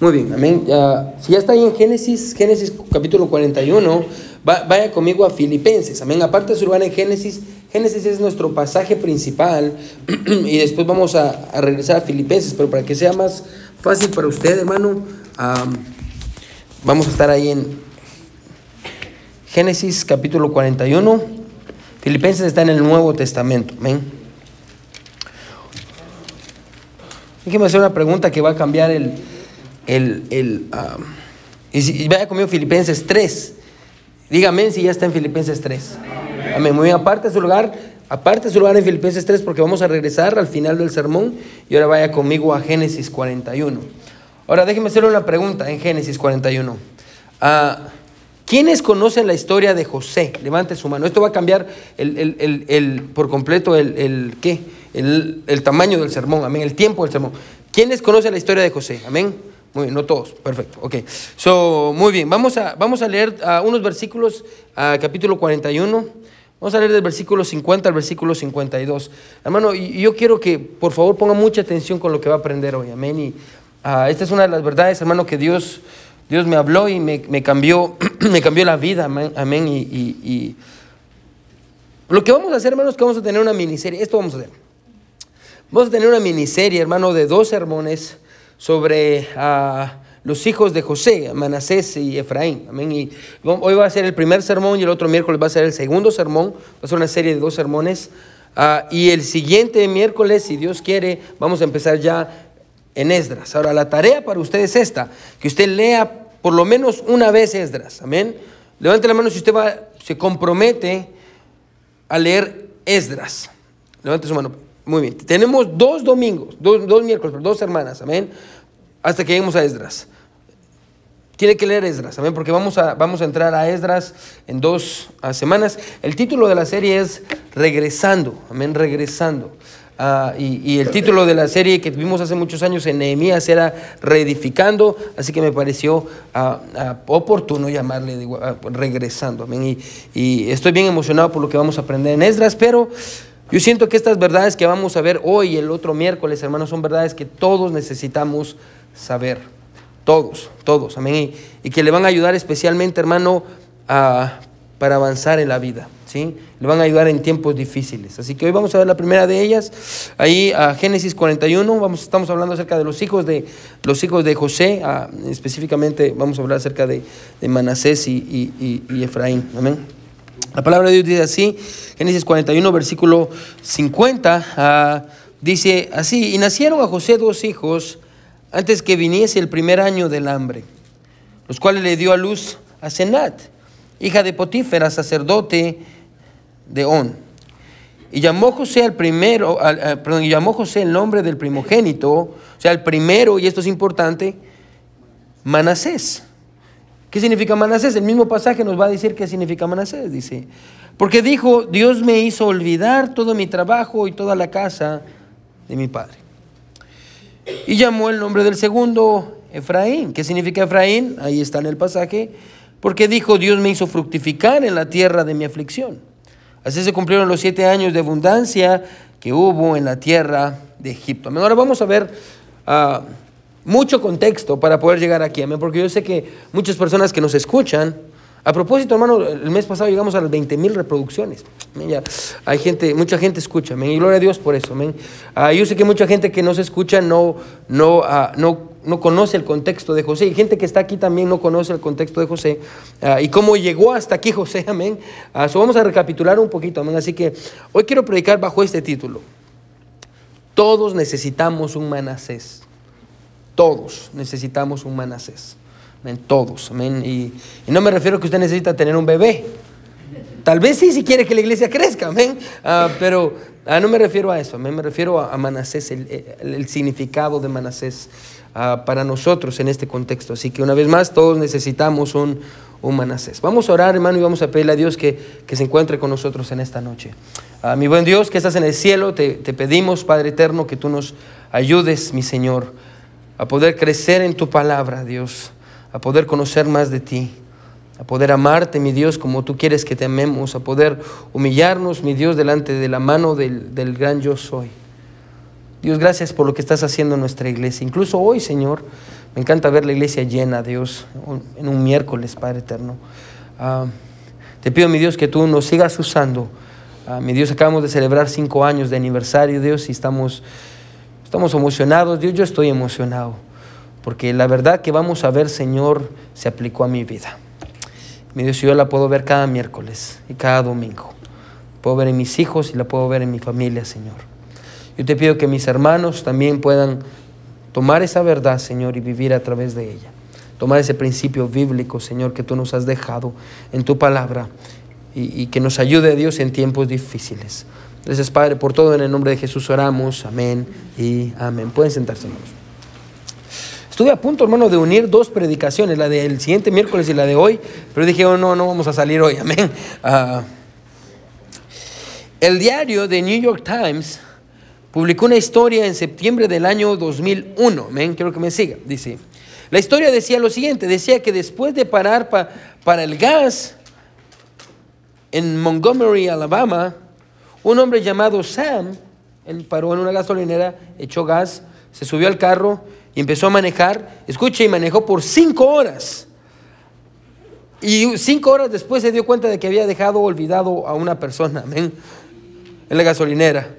Muy bien, amén. si ya está ahí en Génesis, Génesis capítulo 41, vaya conmigo a Filipenses, amén. Aparte de su lugar en Génesis, Génesis es nuestro pasaje principal y después vamos a, regresar a Filipenses, pero para que sea más fácil para usted, hermano, vamos a estar ahí en Génesis capítulo 41. Filipenses está en el Nuevo Testamento, amén. Déjeme hacer una pregunta que va a cambiar el el, el y, vaya conmigo Filipenses 3. Dígame si ya está en Filipenses 3. Amén. Muy bien, aparte su lugar, aparte de su lugar en Filipenses 3 porque vamos a regresar al final del sermón y ahora vaya conmigo a Génesis 41. Ahora déjeme hacerle una pregunta en Génesis 41. Ah, ¿Quiénes conocen la historia de José? Levante su mano. Esto va a cambiar el, por completo el, ¿qué? el, tamaño del sermón, amén, el tiempo del sermón. ¿Quiénes conocen la historia de José? Amén. Muy bien, no todos, perfecto. Ok, so, muy bien, vamos a, vamos a leer uh, unos versículos, uh, capítulo 41. Vamos a leer del versículo 50 al versículo 52. Hermano, yo quiero que por favor ponga mucha atención con lo que va a aprender hoy. Amén. Y uh, esta es una de las verdades, hermano, que Dios, Dios me habló y me, me cambió, me cambió la vida. Amén. Y, y, y, lo que vamos a hacer, hermano, es que vamos a tener una miniserie. Esto vamos a hacer. Vamos a tener una miniserie, hermano, de dos sermones sobre ah, los hijos de José, Manasés y Efraín. Amén. Y hoy va a ser el primer sermón y el otro miércoles va a ser el segundo sermón. Va a ser una serie de dos sermones. Ah, y el siguiente miércoles, si Dios quiere, vamos a empezar ya en Esdras. Ahora, la tarea para usted es esta, que usted lea por lo menos una vez Esdras. Amén. Levante la mano si usted va, se compromete a leer Esdras. Levante su mano. Muy bien. Tenemos dos domingos, dos, dos miércoles, dos semanas, amén, hasta que lleguemos a Esdras. Tiene que leer Esdras, amén, porque vamos a, vamos a entrar a Esdras en dos semanas. El título de la serie es Regresando, amén, regresando. Ah, y, el título de la serie que tuvimos hace muchos años en Nehemías era Reedificando, así que me pareció ah, ah, oportuno llamarle regresando. Amén. Y, y, estoy bien emocionado por lo que vamos a aprender en Esdras, pero yo siento que estas verdades que vamos a ver hoy y el otro miércoles, hermanos, son verdades que todos necesitamos saber. Todos, todos, amén. Y, que le van a ayudar especialmente, hermano, para avanzar en la vida. ¿sí? Le van a ayudar en tiempos difíciles. Así que hoy vamos a ver la primera de ellas. Ahí a Génesis 41, vamos, estamos hablando acerca de los hijos de, los hijos de José. específicamente vamos a hablar acerca de, Manasés y, y Efraín. Amén. La palabra de Dios dice así, Génesis 41, versículo 50, ah, dice así, y nacieron a José dos hijos antes que viniese el primer año del hambre, los cuales le dio a luz a Senat, hija de Potífera, sacerdote de On. Y llamó José al primero, perdón, y llamó José el nombre del primogénito, o sea, el primero, y esto es importante, Manasés ¿Qué significa Manasés? El mismo pasaje nos va a decir qué significa Manasés. Dice, porque dijo, Dios me hizo olvidar todo mi trabajo y toda la casa de mi padre. Y llamó el nombre del segundo Efraín. ¿Qué significa Efraín? Ahí está en el pasaje. Porque dijo, Dios me hizo fructificar en la tierra de mi aflicción. Así se cumplieron los siete años de abundancia que hubo en la tierra de Egipto. Ahora vamos a ver... Uh, mucho contexto para poder llegar aquí, amén, porque yo sé que muchas personas que nos escuchan, a propósito, hermano, el mes pasado llegamos a las 20 mil reproducciones. Ya, hay gente, mucha gente escucha, amén, y gloria a Dios por eso, amén. Ah, yo sé que mucha gente que nos escucha no, no, ah, no, no conoce el contexto de José, y gente que está aquí también no conoce el contexto de José, ah, y cómo llegó hasta aquí José, amén. vamos a recapitular un poquito, amén. Así que hoy quiero predicar bajo este título. Todos necesitamos un Manasés. Todos necesitamos un Manasés. Todos. Y, no me refiero a que usted necesita tener un bebé. Tal vez sí si quiere que la iglesia crezca, amén. Ah, pero ah, no me refiero a eso, me refiero a, Manasés, el, significado de Manasés ah, para nosotros en este contexto. Así que una vez más, todos necesitamos un, un Manasés. Vamos a orar, hermano, y vamos a pedirle a Dios que, se encuentre con nosotros en esta noche. mi buen Dios que estás en el cielo, te, te pedimos, Padre eterno, que tú nos ayudes, mi Señor a poder crecer en tu palabra, Dios, a poder conocer más de ti, a poder amarte, mi Dios, como tú quieres que te amemos, a poder humillarnos, mi Dios, delante de la mano del, del gran yo soy. Dios, gracias por lo que estás haciendo en nuestra iglesia. Incluso hoy, Señor, Me encanta ver la iglesia llena, Dios, en un miércoles, Padre eterno. Ah, te pido, mi Dios, que tú nos sigas usando. Ah, mi Dios, acabamos de celebrar cinco años de aniversario, Dios, y estamos, estamos emocionados. Dios, yo estoy emocionado, porque la verdad que vamos a ver, Señor, se aplicó a mi vida. Mi Dios, yo la puedo ver cada miércoles y cada domingo. Puedo ver en mis hijos y la puedo ver en mi familia, Señor. Yo te pido que mis hermanos también puedan tomar esa verdad, Señor, y vivir a través de ella. Tomar ese principio bíblico, Señor, que tú nos has dejado en tu palabra y, que nos ayude Dios en tiempos difíciles. Gracias, Padre, por todo en el nombre de Jesús oramos. Amén y amén. Pueden sentarse, hermanos. Estuve a punto, hermano, de unir dos predicaciones, la del siguiente miércoles y la de hoy, pero dije, oh, no, no vamos a salir hoy. Amén. Ah, el diario de New York Times publicó una historia en septiembre del año 2001. Amén, quiero que me siga. Dice, la historia decía lo siguiente, decía que después de parar para el gas en Montgomery, Alabama, un hombre llamado Sam, él paró en una gasolinera, echó gas, se subió al carro y empezó a manejar. Escuche, y manejó por cinco horas. Y cinco horas después se dio cuenta de que había dejado olvidado a una persona, amén, en la gasolinera.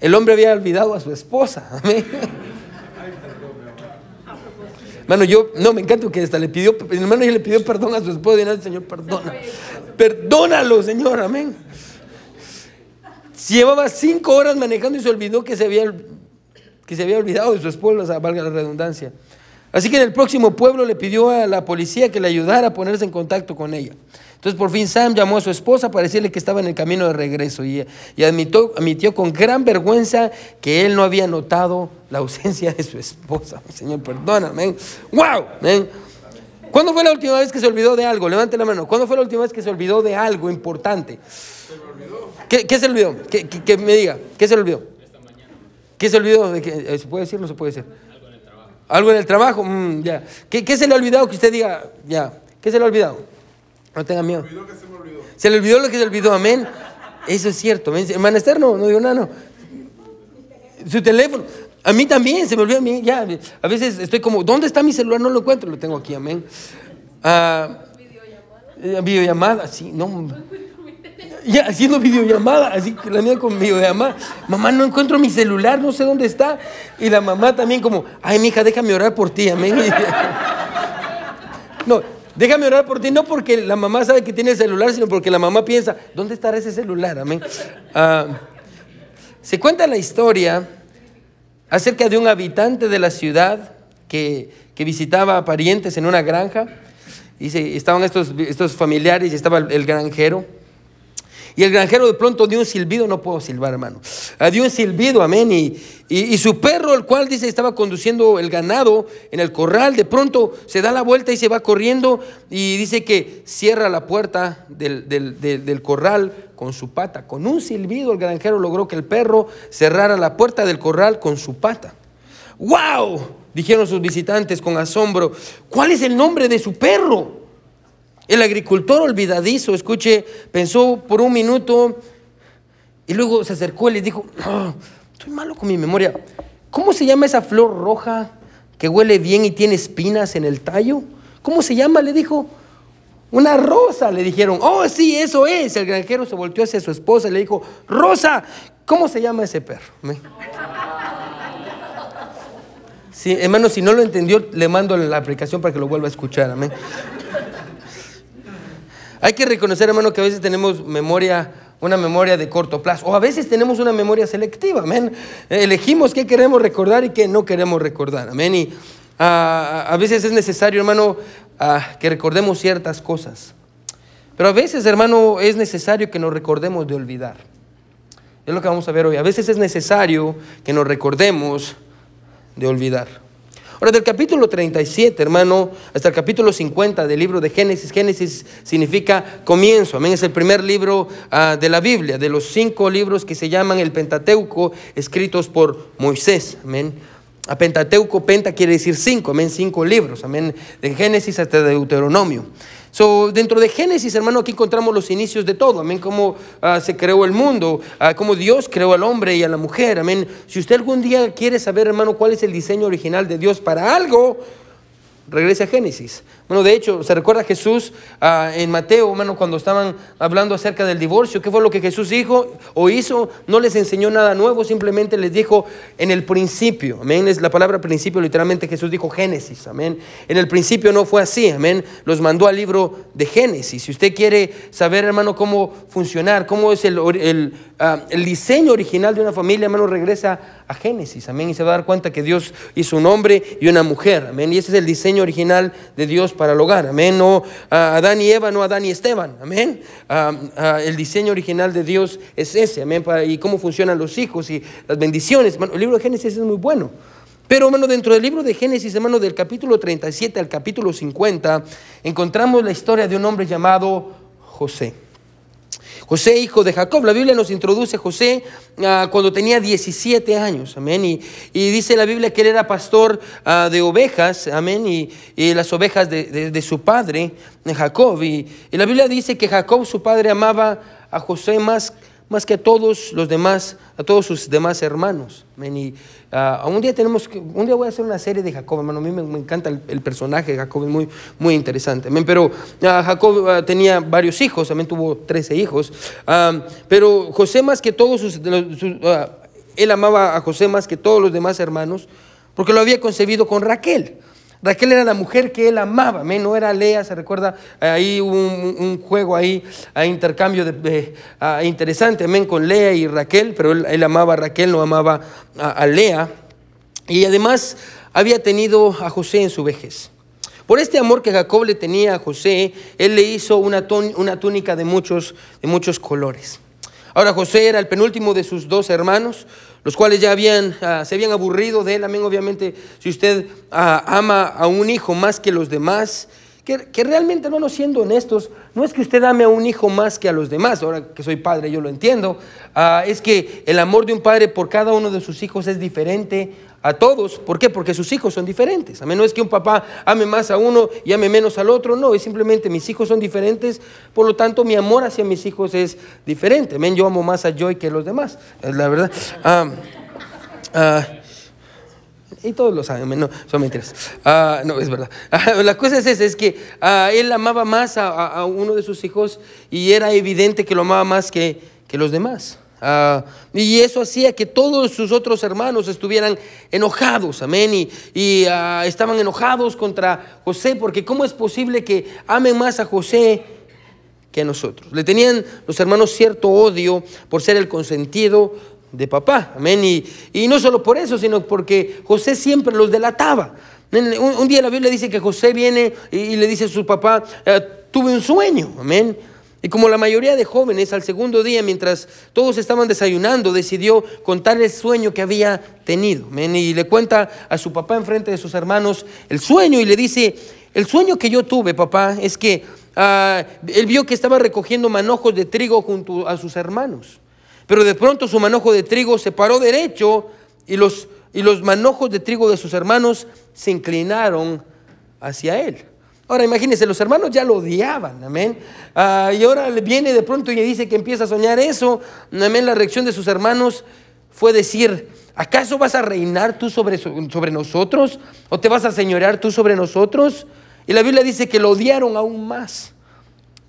El hombre había olvidado a su esposa, amén. Hermano, yo, no, me encanta que hasta le pidió, hermano, le pidió perdón a su esposa y dice, Señor, perdona. Perdónalo, Señor, amén. Llevaba cinco horas manejando y se olvidó que se había, que se había olvidado de su esposa, valga la redundancia. Así que en el próximo pueblo le pidió a la policía que le ayudara a ponerse en contacto con ella. Entonces por fin Sam llamó a su esposa para decirle que estaba en el camino de regreso y, admitió, admitió, con gran vergüenza que él no había notado la ausencia de su esposa. Señor, perdóname. ¡Wow! ¿Cuándo fue la última vez que se olvidó de algo? Levante la mano. ¿Cuándo fue la última vez que se olvidó de algo importante? Se me olvidó. ¿Qué, se olvidó? Que, me diga. ¿Qué se olvidó? Esta mañana. ¿Qué se olvidó? ¿De eh, ¿Se puede decir o no se puede decir? Algo en el trabajo. Algo en el trabajo. Mm, ya. ¿Qué, se le ha olvidado que usted diga? Ya. ¿Qué se le ha olvidado? No tenga miedo. Se, olvidó que se, me olvidó. se le olvidó lo que se olvidó. Amén. Eso es cierto. Hermano Esther, no, no digo nada, no. Su teléfono. A mí también, se me olvidó a mí, ya. A veces estoy como, ¿dónde está mi celular? No lo encuentro, lo tengo aquí, amén. Ah, videollamada. videollamada, sí, no. Ya, haciendo videollamada, así que la mía con videollamada. Mamá, no encuentro mi celular, no sé dónde está. Y la mamá también como, ay, mija, déjame orar por ti, amén. No, déjame orar por ti, no porque la mamá sabe que tiene el celular, sino porque la mamá piensa, ¿dónde estará ese celular? Amén. Ah, se cuenta la historia acerca de un habitante de la ciudad que, visitaba a parientes en una granja. Y estaban estos, estos familiares y estaba el, granjero. Y el granjero de pronto dio un silbido, no puedo silbar, hermano. Ah, dio un silbido, amén. Y, y, su perro, el cual dice estaba conduciendo el ganado en el corral, de pronto se da la vuelta y se va corriendo. Y dice que cierra la puerta del, del, del corral con su pata. Con un silbido el granjero logró que el perro cerrara la puerta del corral con su pata. ¡Wow! Dijeron sus visitantes con asombro. ¿Cuál es el nombre de su perro? El agricultor olvidadizo, escuche, pensó por un minuto y luego se acercó y le dijo, estoy malo con mi memoria. ¿Cómo se llama esa flor roja que huele bien y tiene espinas en el tallo? ¿Cómo se llama? Le dijo. Una rosa, le dijeron. Oh, sí, eso es. El granjero se volteó hacia su esposa y le dijo, Rosa, ¿cómo se llama ese perro? Sí, hermano, si no lo entendió, le mando la aplicación para que lo vuelva a escuchar. Amén. Hay que reconocer, hermano, que a veces tenemos memoria, una memoria de corto plazo, o a veces tenemos una memoria selectiva, amén. Elegimos qué queremos recordar y qué no queremos recordar, amén. Y ah, a veces es necesario, hermano, que recordemos ciertas cosas. Pero a veces, hermano, es necesario que nos recordemos de olvidar. Es lo que vamos a ver hoy. A veces es necesario que nos recordemos de olvidar. Ahora, del capítulo 37, hermano, hasta el capítulo 50 del libro de Génesis. Génesis significa comienzo. Amén. Es el primer libro ah, de la Biblia, de los cinco libros que se llaman el Pentateuco, escritos por Moisés. Amén. A Pentateuco, Penta quiere decir cinco, amén, cinco libros, amén, de Génesis hasta Deuteronomio. So, dentro de Génesis, hermano, aquí encontramos los inicios de todo, amén, cómo ah, se creó el mundo, uh, cómo Dios creó al hombre y a la mujer, amén. Si usted algún día quiere saber, hermano, cuál es el diseño original de Dios para algo, Regrese a Génesis. Bueno, de hecho, se recuerda Jesús ah, en Mateo, hermano, cuando estaban hablando acerca del divorcio. ¿Qué fue lo que Jesús dijo o hizo? No les enseñó nada nuevo, simplemente les dijo en el principio. Amén. Es la palabra principio, literalmente Jesús dijo Génesis. Amén. En el principio no fue así. Amén. Los mandó al libro de Génesis. Si usted quiere saber, hermano, cómo funcionar, cómo es el, el, ah, el diseño original de una familia, hermano, regresa a Génesis. Amén. Y se va a dar cuenta que Dios hizo un hombre y una mujer. Amén. Y ese es el diseño original de Dios para el hogar. Amén. No Adán y Eva, no Adán y Esteban. Amén. el diseño original de Dios es ese. Amén. y cómo funcionan los hijos y las bendiciones. el libro de Génesis es muy bueno. Pero, hermano, dentro del libro de Génesis, hermano, del capítulo 37 al capítulo 50, encontramos la historia de un hombre llamado José. José, hijo de Jacob. La Biblia nos introduce a José ah, cuando tenía 17 años, amén. Y, dice la Biblia que él era pastor ah, de ovejas, amén, y, las ovejas de, su padre, Jacob. Y, la Biblia dice que Jacob, su padre, amaba a José más más que a todos los demás, a todos sus demás hermanos. Y, uh, un día tenemos un día voy a hacer una serie de Jacob, hermano. A mí me, encanta el, personaje de Jacob, es muy, muy interesante. Pero uh, Jacob uh, tenía varios hijos, también tuvo 13 hijos. pero José más que todos sus, él amaba a José más que todos los demás hermanos, porque lo había concebido con Raquel. Raquel era la mujer que él amaba, no era Lea, se recuerda, ahí un, juego ahí, a intercambio de, interesante, amén, con Lea y Raquel, pero él, amaba a Raquel, no amaba a, Lea, y además había tenido a José en su vejez. Por este amor que Jacob le tenía a José, él le hizo una, una túnica de muchos, de muchos colores. Ahora José era el penúltimo de sus dos hermanos, los cuales ya habían, ah, se habían aburrido de él. Amén, obviamente, si usted ah, ama a un hijo más que los demás, que, que, realmente, hermano, siendo honestos, no es que usted ame a un hijo más que a los demás, ahora que soy padre yo lo entiendo, ah, es que el amor de un padre por cada uno de sus hijos es diferente a todos. ¿Por qué? Porque sus hijos son diferentes. A no es que un papá ame más a uno y ame menos al otro, no, es simplemente mis hijos son diferentes, por lo tanto mi amor hacia mis hijos es diferente. Amén, yo amo más a Joy que a los demás, la verdad. Ah, ah, y todos lo saben, no, son mentiras. Ah, no, es verdad. la cosa es esa, es que él amaba más a, uno de sus hijos y era evidente que lo amaba más que los demás. Ah, y eso hacía que todos sus otros hermanos estuvieran enojados, amén, y, ah, estaban enojados contra José, porque ¿cómo es posible que amen más a José que a nosotros? Le tenían los hermanos cierto odio por ser el consentido de papá, amén, y, no solo por eso, sino porque José siempre los delataba. Un, día la Biblia dice que José viene y, le dice a su papá, eh, tuve un sueño, amén. Y como la mayoría de jóvenes, al segundo día, mientras todos estaban desayunando, decidió contar el sueño que había tenido. Y le cuenta a su papá en frente de sus hermanos el sueño y le dice, el sueño que yo tuve, papá, es que ah, él vio que estaba recogiendo manojos de trigo junto a sus hermanos. Pero de pronto su manojo de trigo se paró derecho y los, y los manojos de trigo de sus hermanos se inclinaron hacia él. Ahora imagínense, los hermanos ya lo odiaban, amén. Ah, y ahora viene de pronto y dice que empieza a soñar eso, amén. La reacción de sus hermanos fue decir, ¿acaso vas a reinar tú sobre, sobre nosotros? ¿O te vas a señorear tú sobre nosotros? Y la Biblia dice que lo odiaron aún más.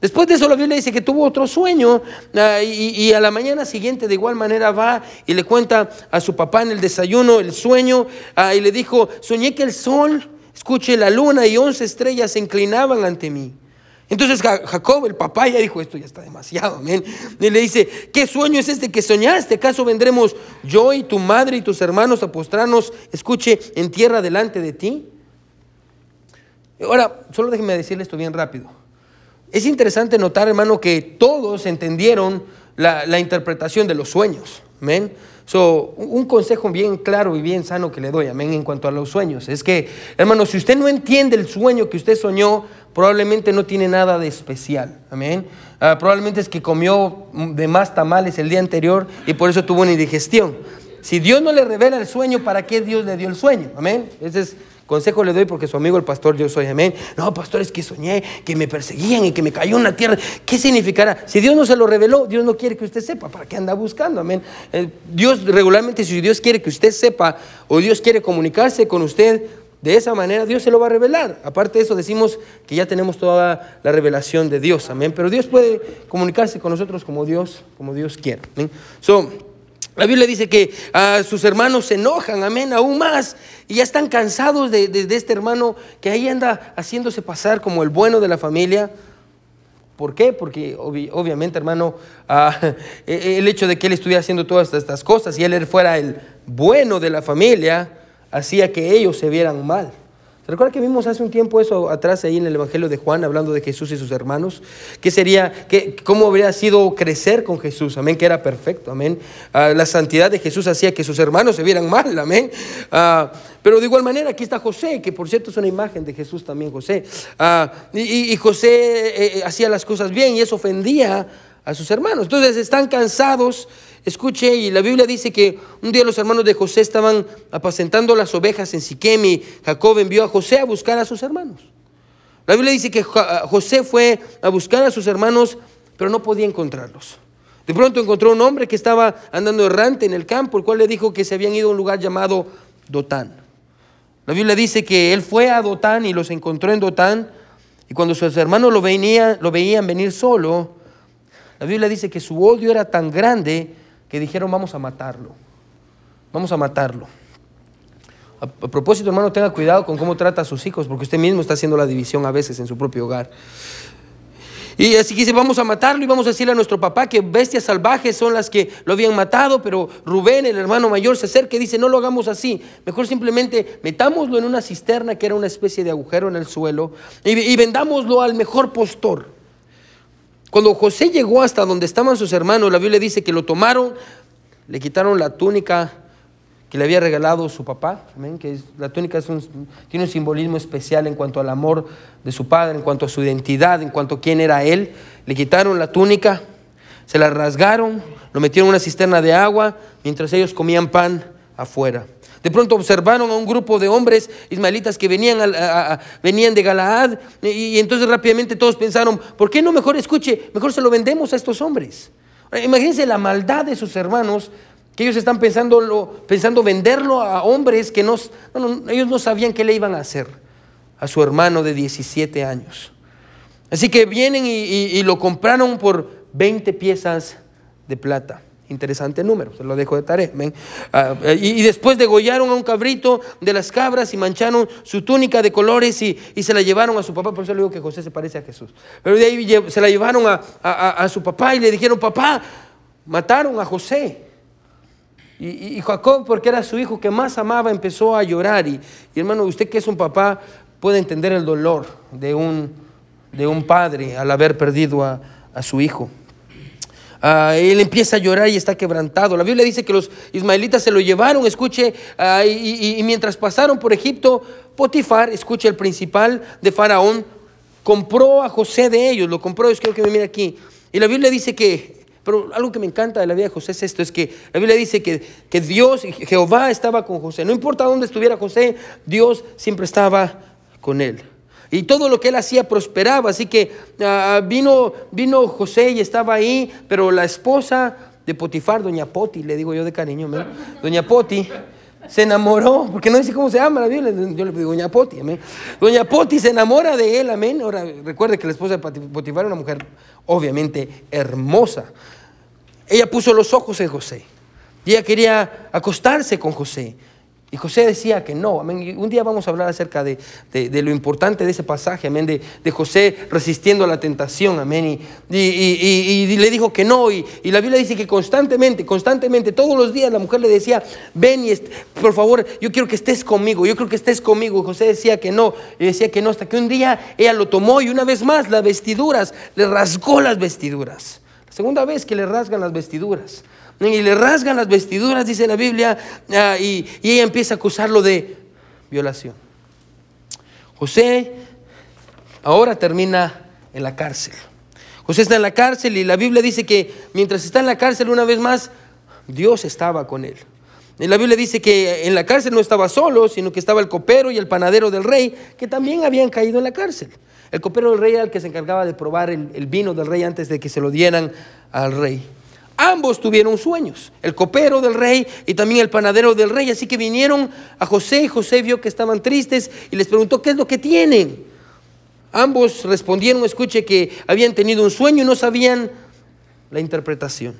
Después de eso la Biblia dice que tuvo otro sueño ah, y, a la mañana siguiente de igual manera va y le cuenta a su papá en el desayuno el sueño ah, y le dijo, soñé que el sol Escuche, la luna y once estrellas se inclinaban ante mí. Entonces Jacob, el papá, ya dijo, esto ya está demasiado, amén. Y le dice, ¿qué sueño es este que soñaste? ¿Acaso vendremos yo y tu madre y tus hermanos a postrarnos, escuche, en tierra delante de ti? Ahora, solo déjeme decirle esto bien rápido. Es interesante notar, hermano, que todos entendieron la, la interpretación de los sueños, amén. So, un consejo bien claro y bien sano que le doy, amén, en cuanto a los sueños, es que, hermano, si usted no entiende el sueño que usted soñó, probablemente no tiene nada de especial, amén. Ah, probablemente es que comió de más tamales el día anterior y por eso tuvo una indigestión. Si Dios no le revela el sueño, ¿para qué Dios le dio el sueño? Amén. Ese es Consejo le doy porque su amigo el pastor yo soy, amén. No, pastor, es que soñé que me perseguían y que me cayó en la tierra. ¿Qué significará? Si Dios no se lo reveló, Dios no quiere que usted sepa. ¿Para qué anda buscando? Amén. Eh, Dios regularmente, si Dios quiere que usted sepa o Dios quiere comunicarse con usted, de esa manera Dios se lo va a revelar. Aparte de eso, decimos que ya tenemos toda la revelación de Dios, amén. Pero Dios puede comunicarse con nosotros como Dios, como Dios quiera. So, la Biblia dice que a sus hermanos se enojan, amén, aún más, y ya están cansados de, este hermano que ahí anda haciéndose pasar como el bueno de la familia. ¿Por qué? Porque obviamente, hermano, ah, e, el hecho de que él estuviera haciendo todas estas cosas y él fuera el bueno de la familia, hacía que ellos se vieran mal. ¿Se recuerda que vimos hace un tiempo eso atrás ahí en el Evangelio de Juan, hablando de Jesús y sus hermanos? ¿Qué sería, cómo habría sido crecer con Jesús? Amén, que era perfecto, amén. Ah, la santidad de Jesús hacía que sus hermanos se vieran mal, amén. Ah, pero de igual manera aquí está José, que por cierto es una imagen de Jesús también, José. Ah, y, José eh, eh, hacía las cosas bien y eso ofendía a sus hermanos. Entonces están cansados Escuche, y la Biblia dice que un día los hermanos de José estaban apacentando las ovejas en Siquem y Jacob envió a José a buscar a sus hermanos. La Biblia dice que José fue a buscar a sus hermanos, pero no podía encontrarlos. De pronto encontró un hombre que estaba andando errante en el campo, el cual le dijo que se habían ido a un lugar llamado Dotán. La Biblia dice que él fue a Dotán y los encontró en Dotán, y cuando sus hermanos lo, lo veían venir solo, la Biblia dice que su odio era tan grande que dijeron vamos a matarlo, vamos a matarlo. A, propósito, hermano, tenga cuidado con cómo trata a sus hijos, porque usted mismo está haciendo la división a veces en su propio hogar. Y así que dice, vamos a matarlo y vamos a decirle a nuestro papá que bestias salvajes son las que lo habían matado, pero Rubén, el hermano mayor, se acerca y dice, no lo hagamos así, mejor simplemente metámoslo en una cisterna que era una especie de agujero en el suelo y, y vendámoslo al mejor postor. Cuando José llegó hasta donde estaban sus hermanos, la Biblia dice que lo tomaron, le quitaron la túnica que le había regalado su papá, la túnica tiene un simbolismo especial en cuanto al amor de su padre, en cuanto a su identidad, en cuanto a quién era él. Le quitaron la túnica, se la rasgaron, lo metieron en una cisterna de agua mientras ellos comían pan afuera. De pronto observaron a un grupo de hombres ismaelitas que venían, venían de Galaad y, entonces rápidamente todos pensaron, ¿por qué no mejor escuche, mejor se lo vendemos a estos hombres? Imagínense la maldad de sus hermanos que ellos están pensando, pensando venderlo a hombres que no, ellos no sabían qué le iban a hacer a su hermano de 17 años. Así que vienen y, y lo compraron por 20 piezas de plata. Interesante número, se lo dejo de tarea. Ah, y, después degollaron a un cabrito de las cabras y mancharon su túnica de colores y, se la llevaron a su papá. Por eso le digo que José se parece a Jesús. Pero de ahí se la llevaron a, su papá y le dijeron, papá, mataron a José. Y, Jacob, porque era su hijo que más amaba, empezó a llorar. Y, hermano, usted que es un papá puede entender el dolor de un, de un padre al haber perdido a su hijo. Ah, él empieza a llorar y está quebrantado. La Biblia dice que los ismaelitas se lo llevaron, escuche, ah, y, mientras pasaron por Egipto, Potifar, escuche, el principal de Faraón, compró a José de ellos, lo compró, es quiero que me mire aquí. Y la Biblia dice que, pero algo que me encanta de la vida de José es esto, es que la Biblia dice que, que Dios, Jehová estaba con José. No importa dónde estuviera José, Dios siempre estaba con él y todo lo que él hacía prosperaba. Así que ah, vino, vino José y estaba ahí, pero la esposa de Potifar, doña Poti, le digo yo de cariño, doña Poti, se enamoró, porque no dice cómo se llama la Biblia, yo le digo doña Poti, amén. Doña Poti se enamora de él, amén. Ahora recuerde que la esposa de Potifar era una mujer obviamente hermosa. Ella puso los ojos en José y ella quería acostarse con José. Y José decía que no. Un día vamos a hablar acerca de, lo importante de ese pasaje, amén, de, José resistiendo a la tentación, amén. Y, le dijo que no. Y, la Biblia dice que constantemente, constantemente, todos los días la mujer le decía, ven y por favor, yo quiero que estés conmigo, yo quiero que estés conmigo. Y José decía que no, y decía que no, hasta que un día ella lo tomó y una vez más las vestiduras, le rasgó las vestiduras. La segunda vez que le rasgan las vestiduras y le rasgan las vestiduras, dice la Biblia, ah, y, ella empieza a acusarlo de violación. José ahora termina en la cárcel. José está en la cárcel y la Biblia dice que mientras está en la cárcel una vez más, Dios estaba con él. Y la Biblia dice que en la cárcel no estaba solo, sino que estaba el copero y el panadero del rey, que también habían caído en la cárcel. El copero del rey era el que se encargaba de probar el vino del rey antes de que se lo dieran al rey. Ambos tuvieron sueños, el copero del rey y también el panadero del rey. Así que vinieron a José y José vio que estaban tristes y les preguntó, ¿qué es lo que tienen? Ambos respondieron, escuche, que habían tenido un sueño y no sabían la interpretación.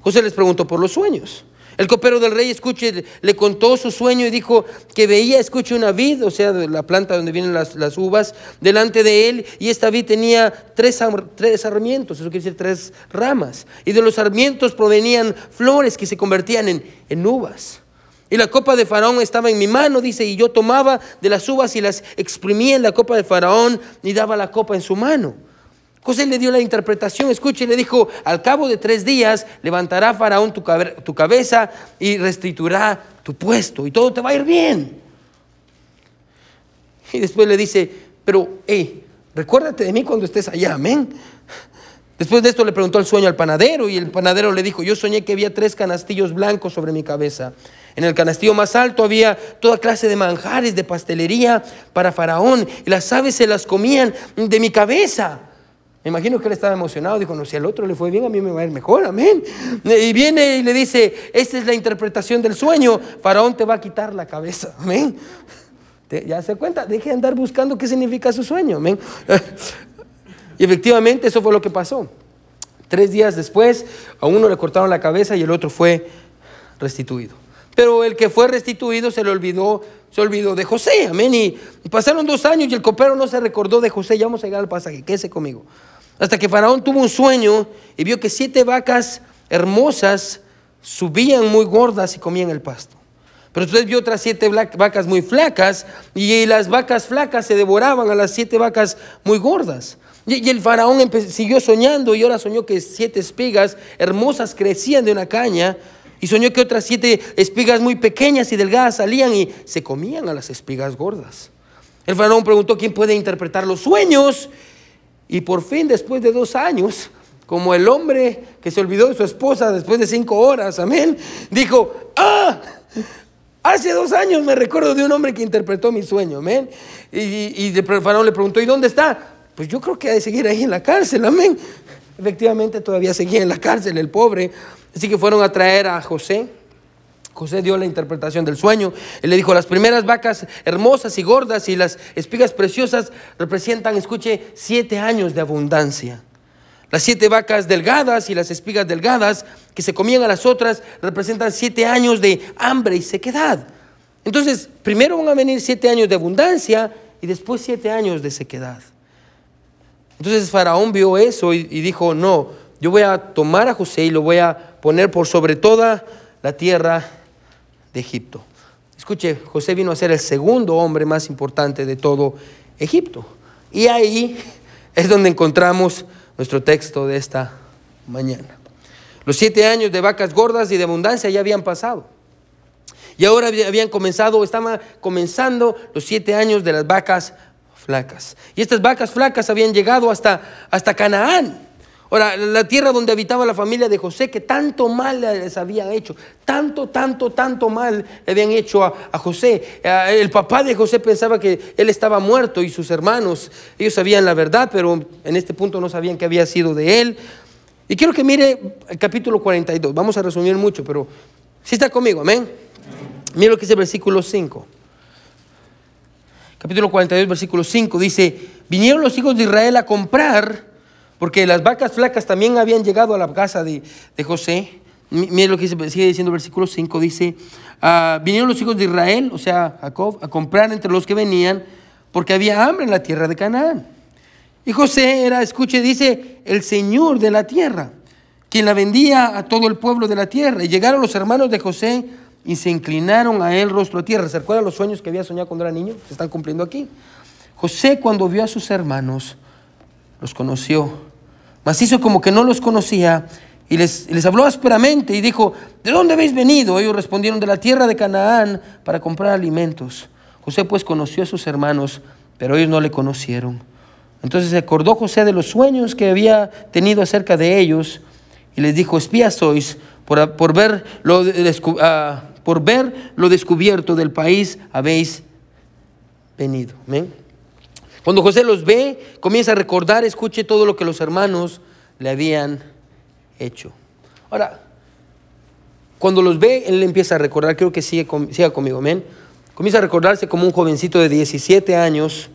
José les preguntó por los sueños. El copero del rey, escuche, le contó su sueño y dijo que veía, escuche, una vid, o sea, la planta donde vienen las, uvas, delante de él, y esta vid tenía tres, tres sarmientos, eso quiere decir tres ramas, y de los sarmientos provenían flores que se convertían en, en uvas. Y la copa de Faraón estaba en mi mano, dice, y yo tomaba de las uvas y las exprimía en la copa de Faraón y daba la copa en su mano. José le dio la interpretación, escuche, le dijo, al cabo de tres días levantará Faraón tu, cabeza y restituirá tu puesto y todo te va a ir bien. Y después le dice, pero, hey, recuérdate de mí cuando estés allá, amén. Después de esto le preguntó el sueño al panadero y el panadero le dijo, yo soñé que había tres canastillos blancos sobre mi cabeza. En el canastillo más alto había toda clase de manjares de pastelería para Faraón y las aves se las comían de mi cabeza. Me imagino que él estaba emocionado, dijo, no, si al otro le fue bien, a mí me va a ir mejor, amén. Y viene y le dice, esta es la interpretación del sueño, Faraón te va a quitar la cabeza, amén. ¿Ya se cuenta? Deje de andar buscando qué significa su sueño, amén. Y efectivamente eso fue lo que pasó. Tres días después, a uno le cortaron la cabeza y el otro fue restituido. Pero el que fue restituido se le olvidó, se olvidó de José, amén. Y, pasaron dos años y el copero no se recordó de José. Ya vamos a llegar al pasaje, quédese conmigo. Hasta que Faraón tuvo un sueño y vio que siete vacas hermosas subían muy gordas y comían el pasto. Pero después vio otras siete vacas muy flacas y las vacas flacas se devoraban a las siete vacas muy gordas. Y el faraón siguió soñando y ahora soñó que siete espigas hermosas crecían de una caña y soñó que otras siete espigas muy pequeñas y delgadas salían y se comían a las espigas gordas. El faraón preguntó quién puede interpretar los sueños y por fin después de dos años, como el hombre que se olvidó de su esposa después de cinco horas, amén, dijo, ah, hace dos años me recuerdo de un hombre que interpretó mi sueño, amén. Y, el faraón le preguntó, ¿y dónde está? Pues yo creo que ha de seguir ahí en la cárcel, amén. Efectivamente todavía seguía en la cárcel el pobre. Así que fueron a traer a José. José dio la interpretación del sueño. Él le dijo, las primeras vacas hermosas y gordas y las espigas preciosas representan, escuche, siete años de abundancia. Las siete vacas delgadas y las espigas delgadas que se comían a las otras representan siete años de hambre y sequedad. Entonces, primero van a venir siete años de abundancia y después siete años de sequedad. Entonces Faraón vio eso y, y dijo, no, yo voy a tomar a José y lo voy a poner por sobre toda la tierra de Egipto. Escuche, José vino a ser el segundo hombre más importante de todo Egipto. Y ahí es donde encontramos nuestro texto de esta mañana. Los siete años de vacas gordas y de abundancia ya habían pasado. Y ahora habían comenzado, estaban comenzando los siete años de las vacas flacas. Y estas vacas flacas habían llegado hasta, hasta Canaán. Ahora, la tierra donde habitaba la familia de José, que tanto mal les habían hecho, tanto, tanto, tanto mal le habían hecho a, José. Eh, el papá de José pensaba que él estaba muerto y sus hermanos, ellos sabían la verdad, pero en este punto no sabían que había sido de él. Y quiero que mire el capítulo 42, vamos a resumir mucho, pero si está conmigo, amén. Mire lo que dice el versículo 5. Capítulo 42, versículo 5 dice, vinieron los hijos de Israel a comprar porque las vacas flacas también habían llegado a la casa de, José. Mire lo que sigue diciendo el versículo 5, dice, ah, vinieron los hijos de Israel, o sea, Jacob, a comprar entre los que venían, porque había hambre en la tierra de Canaán. Y José era, escuche, dice, el Señor de la tierra, quien la vendía a todo el pueblo de la tierra. Y llegaron los hermanos de José y se inclinaron a él rostro a tierra. ¿Se acuerdan los sueños que había soñado cuando era niño? Se están cumpliendo aquí. José cuando vio a sus hermanos, los conoció mas hizo como que no los conocía y les, les habló ásperamente y dijo, ¿de dónde habéis venido? Ellos respondieron, de la tierra de Canaán para comprar alimentos. José pues conoció a sus hermanos, pero ellos no le conocieron. Entonces se acordó José de los sueños que había tenido acerca de ellos y les dijo, espías sois por, por, ver, lo, ah, por ver lo descubierto del país habéis venido. ¿Amén? Cuando José los ve, comienza a recordar, escuche todo lo que los hermanos le habían hecho. Ahora, cuando los ve, él empieza a recordar, creo que sigue, siga conmigo, amén. Comienza a recordarse como un jovencito de 17 años,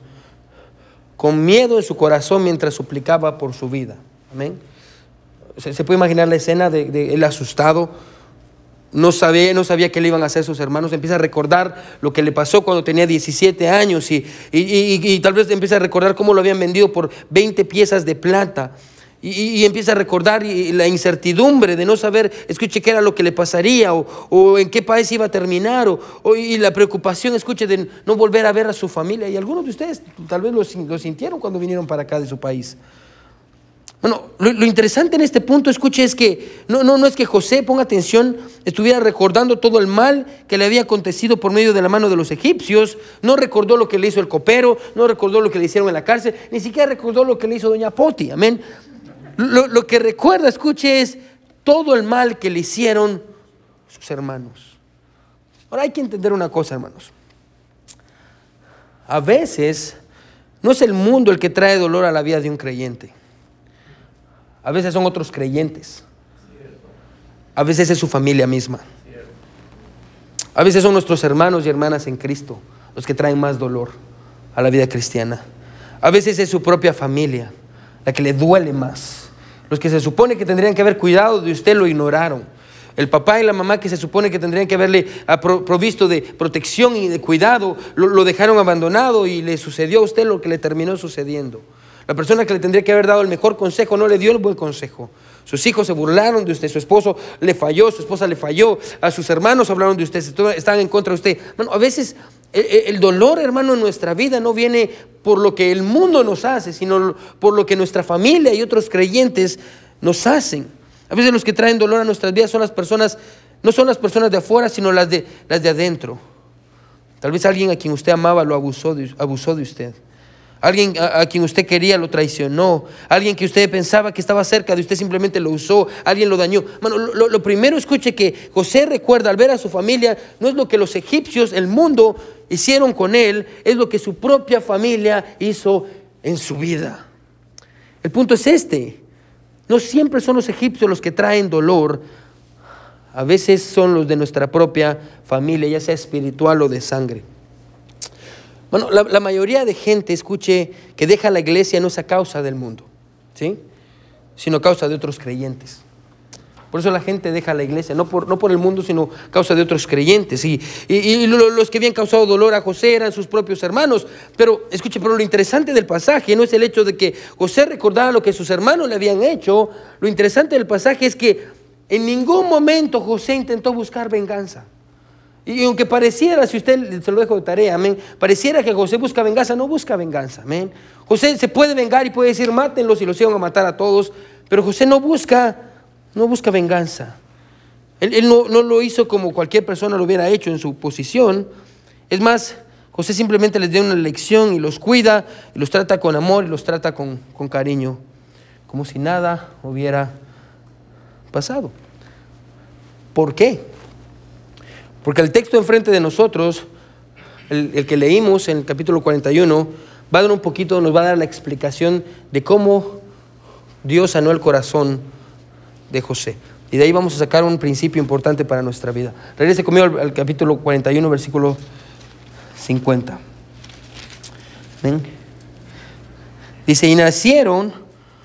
con miedo en su corazón mientras suplicaba por su vida. Amén. Se, puede imaginar la escena de, él asustado, no sabía, no sabía qué le iban a hacer sus hermanos, empieza a recordar lo que le pasó cuando tenía 17 años y, y tal vez empieza a recordar cómo lo habían vendido por 20 piezas de plata y, empieza a recordar la incertidumbre de no saber, escuche, qué era lo que le pasaría o, en qué país iba a terminar o, y la preocupación, escuche, de no volver a ver a su familia. Y algunos de ustedes tal vez lo, sintieron cuando vinieron para acá de su país. Bueno, lo, interesante en este punto, escuche, es que no, no, no es que José, ponga atención, estuviera recordando todo el mal que le había acontecido por medio de la mano de los egipcios, no recordó lo que le hizo el copero, no recordó lo que le hicieron en la cárcel, ni siquiera recordó lo que le hizo doña Poti, amén. Lo, que recuerda, escuche, es todo el mal que le hicieron sus hermanos. Ahora hay que entender una cosa, hermanos. A veces no es el mundo el que trae dolor a la vida de un creyente. A veces son otros creyentes. A veces es su familia misma. A veces son nuestros hermanos y hermanas en Cristo los que traen más dolor a la vida cristiana. A veces es su propia familia la que le duele más. Los que se supone que tendrían que haber cuidado de usted lo ignoraron. El papá y la mamá que se supone que tendrían que haberle provisto de protección y de cuidado, lo, dejaron abandonado y le sucedió a usted lo que le terminó sucediendo. La persona que le tendría que haber dado el mejor consejo no le dio el buen consejo. Sus hijos se burlaron de usted, su esposo le falló, su esposa le falló, a sus hermanos hablaron de usted, estaban en contra de usted. A veces el dolor, hermano, en nuestra vida no viene por lo que el mundo nos hace, sino por lo que nuestra familia y otros creyentes nos hacen. A veces los que traen dolor a nuestras vidas son las personas, no son las personas de afuera, sino las de, las de adentro. Tal vez alguien a quien usted amaba lo abusó de usted. Alguien a, quien usted quería lo traicionó. Alguien que usted pensaba que estaba cerca de usted simplemente lo usó. Alguien lo dañó. Bueno, lo, lo, primero escuche que José recuerda al ver a su familia, no es lo que los egipcios, el mundo, hicieron con él, es lo que su propia familia hizo en su vida. El punto es este. No siempre son los egipcios los que traen dolor. A veces son los de nuestra propia familia, ya sea espiritual o de sangre. Bueno, la, mayoría de gente, escuche, que deja la iglesia no es a causa del mundo, ¿sí? sino a causa de otros creyentes. Por eso la gente deja la iglesia, no por, no por el mundo, sino a causa de otros creyentes. Y, y, los que habían causado dolor a José eran sus propios hermanos. Pero, escuche, pero lo interesante del pasaje no es el hecho de que José recordara lo que sus hermanos le habían hecho. Lo interesante del pasaje es que en ningún momento José intentó buscar venganza. Y aunque pareciera, si usted se lo dejo de tarea, amén, pareciera que José busca venganza, no busca venganza, amén. José se puede vengar y puede decir, mátenlos y los iban a matar a todos, pero José no busca, no busca venganza. Él, no, no, lo hizo como cualquier persona lo hubiera hecho en su posición. Es más, José simplemente les dio una lección y los cuida, y los trata con amor y los trata con, con cariño, como si nada hubiera pasado. ¿Por qué? Porque el texto enfrente de nosotros, el, que leímos en el capítulo 41, va a dar un poquito, nos va a dar la explicación de cómo Dios sanó el corazón de José. Y de ahí vamos a sacar un principio importante para nuestra vida. Regrese conmigo al, capítulo 41, versículo 50. Dice, y nacieron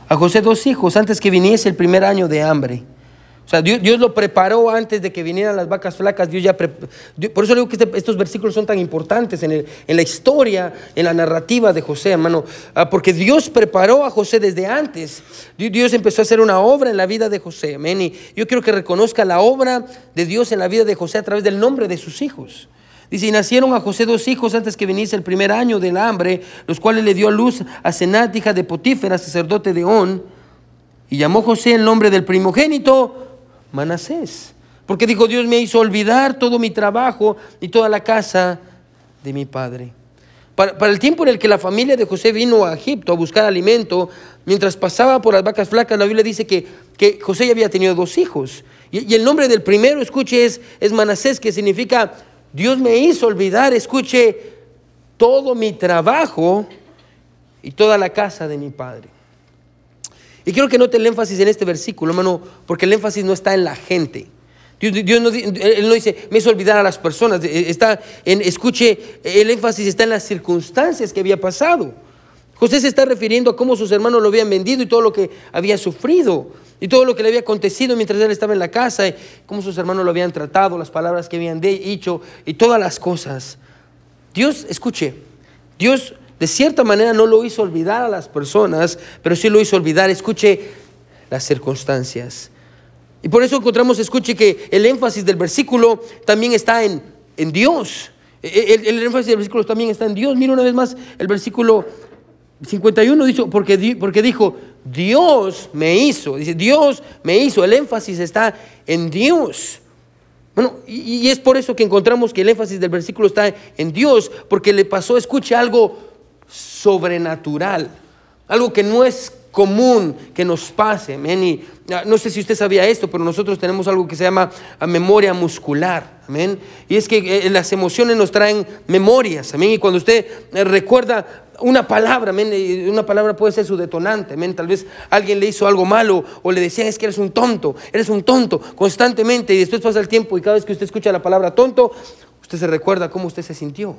a José dos hijos antes que viniese el primer año de hambre o sea, Dios, lo preparó antes de que vinieran las vacas flacas. Dios ya por eso digo que este, estos versículos son tan importantes en, la historia, en la narrativa de José, hermano. Ah, porque Dios preparó a José desde antes. Dios empezó a hacer una obra en la vida de José. Amén. Y yo quiero que reconozca la obra de Dios en la vida de José a través del nombre de sus hijos. Dice, y nacieron a José dos hijos antes que viniese el primer año del hambre, los cuales le dio a luz a Senat, hija de Potífera, sacerdote de On. Y llamó José el nombre del primogénito Manasés. Porque dijo, Dios me hizo olvidar todo mi trabajo y toda la casa de mi padre. Para, el tiempo en el que la familia de José vino a Egipto a buscar alimento, mientras pasaba por las vacas flacas, la Biblia dice que, que José ya había tenido dos hijos. Y, el nombre del primero, escuche, es, es Manasés, que significa, Dios me hizo olvidar, escuche, todo mi trabajo y toda la casa de mi padre. Y quiero que note el énfasis en este versículo, hermano, porque el énfasis no está en la gente. Dios, no, él no dice, me hizo olvidar a las personas. Está en, escuche, el énfasis está en las circunstancias que había pasado. José se está refiriendo a cómo sus hermanos lo habían vendido y todo lo que había sufrido y todo lo que le había acontecido mientras él estaba en la casa, y cómo sus hermanos lo habían tratado, las palabras que habían dicho y todas las cosas. Dios, escuche, Dios de cierta manera no lo hizo olvidar a las personas, pero sí lo hizo olvidar, escuche, las circunstancias. Y por eso encontramos, escuche, que el énfasis del versículo también está en, en Dios. E, el, el, énfasis del versículo también está en Dios. Mira una vez más el versículo 51 dice, porque, porque dijo, Dios me hizo. Dice, Dios me hizo. El énfasis está en Dios. Bueno, y, y, es por eso que encontramos que el énfasis del versículo está en Dios, porque le pasó, escuche, algo sobrenatural, algo que no es común que nos pase. Amén. Ah, no sé si usted sabía esto, pero nosotros tenemos algo que se llama ah, memoria muscular. Y es que eh, las emociones nos traen memorias. Amén. Y cuando usted eh, recuerda una palabra, una palabra puede ser su detonante. Tal vez alguien le hizo algo malo o le decían es que eres un tonto, eres un tonto constantemente. Y después pasa el tiempo y cada vez que usted escucha la palabra tonto, usted se recuerda cómo usted se sintió.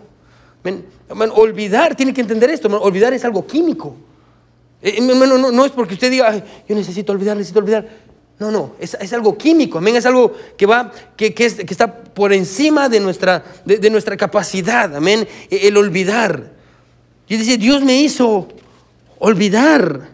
Olvidar, tiene que entender esto. olvidar es algo químico. Eh, no, es porque usted diga, yo necesito olvidar, necesito olvidar. No, no, es, algo químico, amén, es algo que va, que, que, está por encima de nuestra, de, nuestra capacidad, amén, e, el olvidar. Y dice, Dios me hizo olvidar.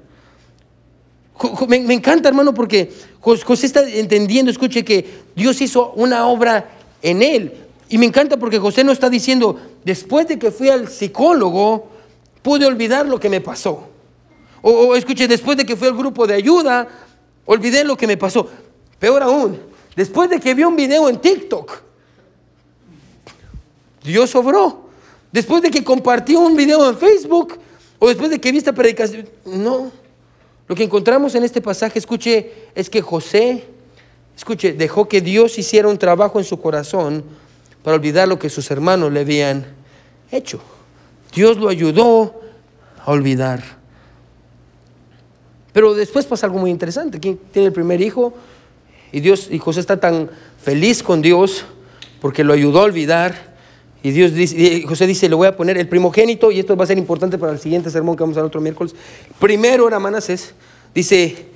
Me, me, encanta, hermano, porque José está entendiendo, escuche, que Dios hizo una obra en él. Y me encanta porque José no está diciendo, después de que fui al psicólogo, pude olvidar lo que me pasó. O, escuche, después de que fui al grupo de ayuda, olvidé lo que me pasó. Peor aún, después de que vi un video en TikTok, Dios obró. Después de que compartí un video en Facebook, o después de que vi esta predicación, no. Lo que encontramos en este pasaje, escuche, es que José, escuche, dejó que Dios hiciera un trabajo en su corazón para olvidar lo que sus hermanos le habían hecho. Dios lo ayudó a olvidar. Pero después pasa algo muy interesante. ¿Quién tiene el primer hijo? Y Dios, José está tan feliz con Dios porque lo ayudó a olvidar. Y Dios dice, José dice, le voy a poner el primogénito, y esto va a ser importante para el siguiente sermón que vamos a dar otro miércoles. Primero era Manasés. Dice,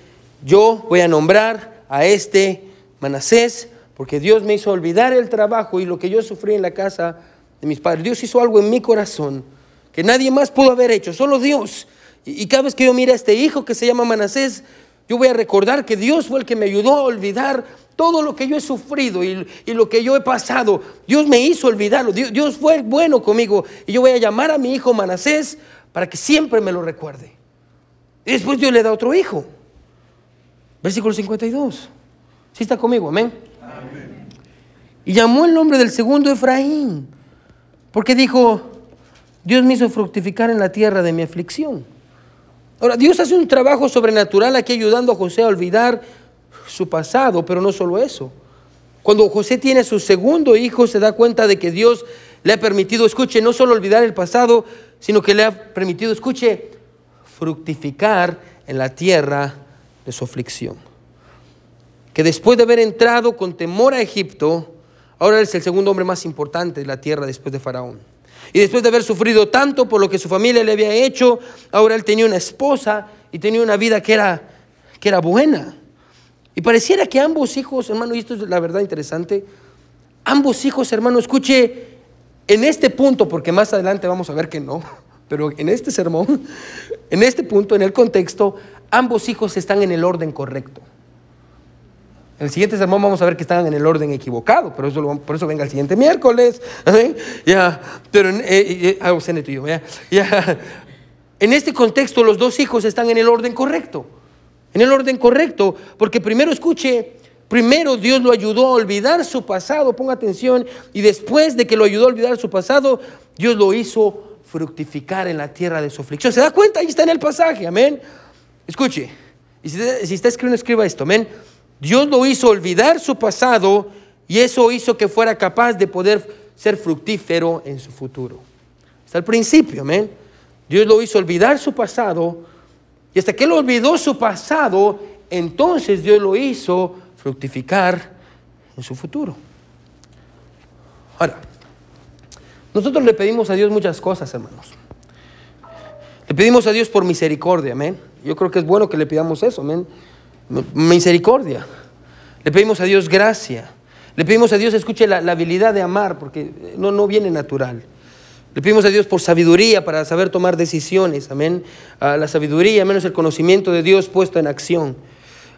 yo voy a nombrar a este Manasés, porque Dios me hizo olvidar el trabajo y lo que yo sufrí en la casa de mis padres. Dios hizo algo en mi corazón que nadie más pudo haber hecho, solo Dios. Y, cada vez que yo mire a este hijo que se llama Manasés, yo voy a recordar que Dios fue el que me ayudó a olvidar todo lo que yo he sufrido y, lo que yo he pasado. Dios me hizo olvidarlo. Dios, fue bueno conmigo. Y yo voy a llamar a mi hijo Manasés para que siempre me lo recuerde. Y después Dios le da otro hijo. Versículo 52. ¿Sí está conmigo? Amén. Y llamó el nombre del segundo Efraín. Porque dijo, Dios me hizo fructificar en la tierra de mi aflicción. Ahora, Dios hace un trabajo sobrenatural aquí ayudando a José a olvidar su pasado, pero no solo eso. Cuando José tiene a su segundo hijo, se da cuenta de que Dios le ha permitido, escuche, no solo olvidar el pasado, sino que le ha permitido, escuche, fructificar en la tierra de su aflicción. Que después de haber entrado con temor a Egipto, ahora es el segundo hombre más importante de la tierra después de Faraón. Y después de haber sufrido tanto por lo que su familia le había hecho, ahora él tenía una esposa y tenía una vida que era, que era buena. Y pareciera que ambos hijos, hermano, y esto es la verdad interesante, ambos hijos, hermano, escuche, en este punto, porque más adelante vamos a ver que no, pero en este sermón, en este punto, en el contexto, ambos hijos están en el orden correcto. En el siguiente sermón vamos a ver que están en el orden equivocado, pero eso, por eso venga el siguiente miércoles. Ya, pero en, eh, eh, ah, ya, en este contexto los dos hijos están en el orden correcto. En el orden correcto, porque primero escuche, primero Dios lo ayudó a olvidar su pasado, ponga atención, y después de que lo ayudó a olvidar su pasado, Dios lo hizo fructificar en la tierra de su aflicción. ¿Se da cuenta? Ahí está en el pasaje, amén. Escuche, y si, si está escribiendo, escriba esto, amén. Dios lo hizo olvidar su pasado y eso hizo que fuera capaz de poder ser fructífero en su futuro. Hasta el principio, amén. Dios lo hizo olvidar su pasado Y hasta que él olvidó su pasado, entonces Dios lo hizo fructificar en su futuro. Ahora, nosotros le pedimos a Dios muchas cosas, hermanos. Le pedimos a Dios por misericordia, amén. Yo creo que es bueno que le pidamos eso, amén. Misericordia. Le pedimos a Dios gracia. Le pedimos a Dios, escuche, la, habilidad de amar, porque no, no viene natural. Le pedimos a Dios por sabiduría para saber tomar decisiones, amén. la sabiduría, menos el conocimiento de Dios puesto en acción.